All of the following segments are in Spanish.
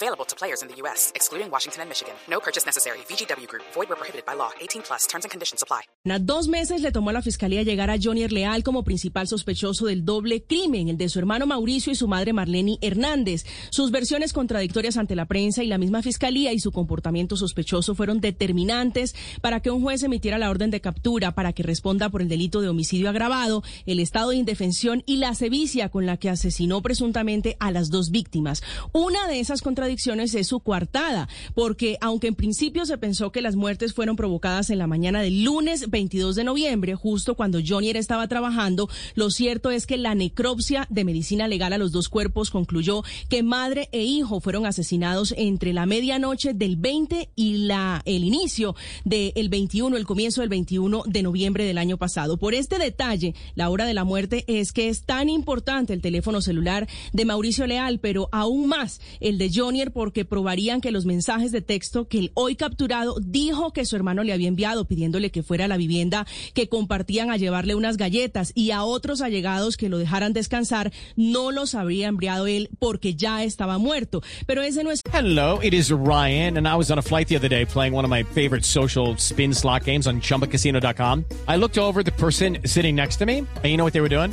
Available to players in the U.S., excluding Washington and Michigan. No purchase necessary. VGW Group. Void where prohibited by law. 18 plus. Terms and conditions apply. Dos meses le tomó a la fiscalía llegar a Johnny Leal como principal sospechoso del doble crimen, el de su hermano Mauricio y su madre Marlene Hernández. Sus versiones contradictorias ante la prensa y la misma fiscalía y su comportamiento sospechoso fueron determinantes para que un juez emitiera la orden de captura para que responda por el delito de homicidio agravado, el estado de indefensión y la sevicia con la que asesinó presuntamente a las dos víctimas. Una de esas contradicciones es su coartada, porque aunque en principio se pensó que las muertes fueron provocadas en la mañana del lunes 22 de noviembre, justo cuando Johnny estaba trabajando, lo cierto es que la necropsia de medicina legal a los dos cuerpos concluyó que madre e hijo fueron asesinados entre la medianoche del 20 y la el inicio del 21, el comienzo del 21 de noviembre del año pasado. Por este detalle, la hora de la muerte es que es tan importante el teléfono celular de Mauricio Leal, pero aún más el de Porque probarían que los mensajes de texto que el hoy capturado dijo que su hermano le había enviado pidiéndole que fuera a la vivienda que compartían a llevarle unas galletas y a otros allegados que lo dejaran descansar, no los habría enviado él porque ya estaba muerto. Pero ese no es... Hello, it is Ryan, and I was on a flight the other day playing one of my favorite social spin slot games on chumbacasino.com. I looked over the person sitting next to me, and you know what they were doing?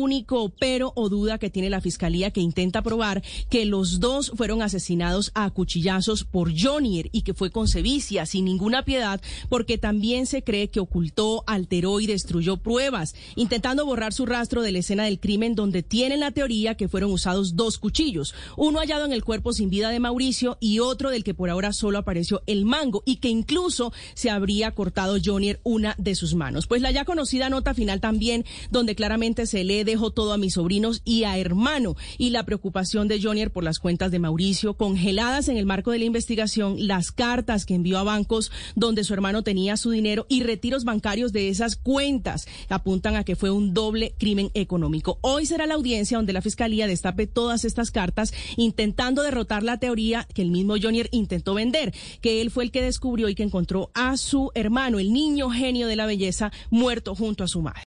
Único pero o duda que tiene la fiscalía que intenta probar que los dos fueron asesinados a cuchillazos por Jonier y que fue con sevicia, sin ninguna piedad, porque también se cree que ocultó, alteró y destruyó pruebas, intentando borrar su rastro de la escena del crimen donde tienen la teoría que fueron usados dos cuchillos, uno hallado en el cuerpo sin vida de Mauricio y otro del que por ahora solo apareció el mango y que incluso se habría cortado Jonier una de sus manos. Pues la ya conocida nota final también, donde claramente se le dejó todo a mis sobrinos y a hermano y la preocupación de Jonier por las cuentas de Mauricio, congeladas en el marco de la investigación, las cartas que envió a bancos donde su hermano tenía su dinero y retiros bancarios de esas cuentas apuntan a que fue un doble crimen económico. Hoy será la audiencia donde la fiscalía destape todas estas cartas intentando derrotar la teoría que el mismo Jonier intentó vender, que él fue el que descubrió y que encontró a su hermano, el niño genio de la belleza, muerto junto a su madre.